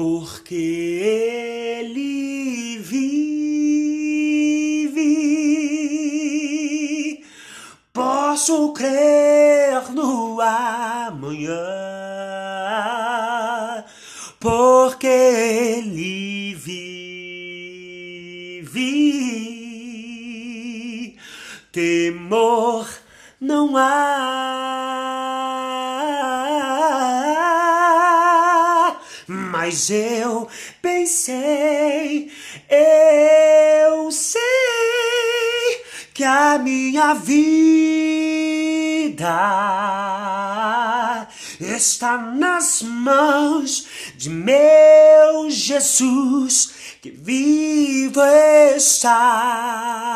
porque ele vive. Posso crer no amanhã, porque ele vive. Temor não há. Mas eu pensei, eu sei que a minha vida está nas mãos de meu Jesus que vivo está.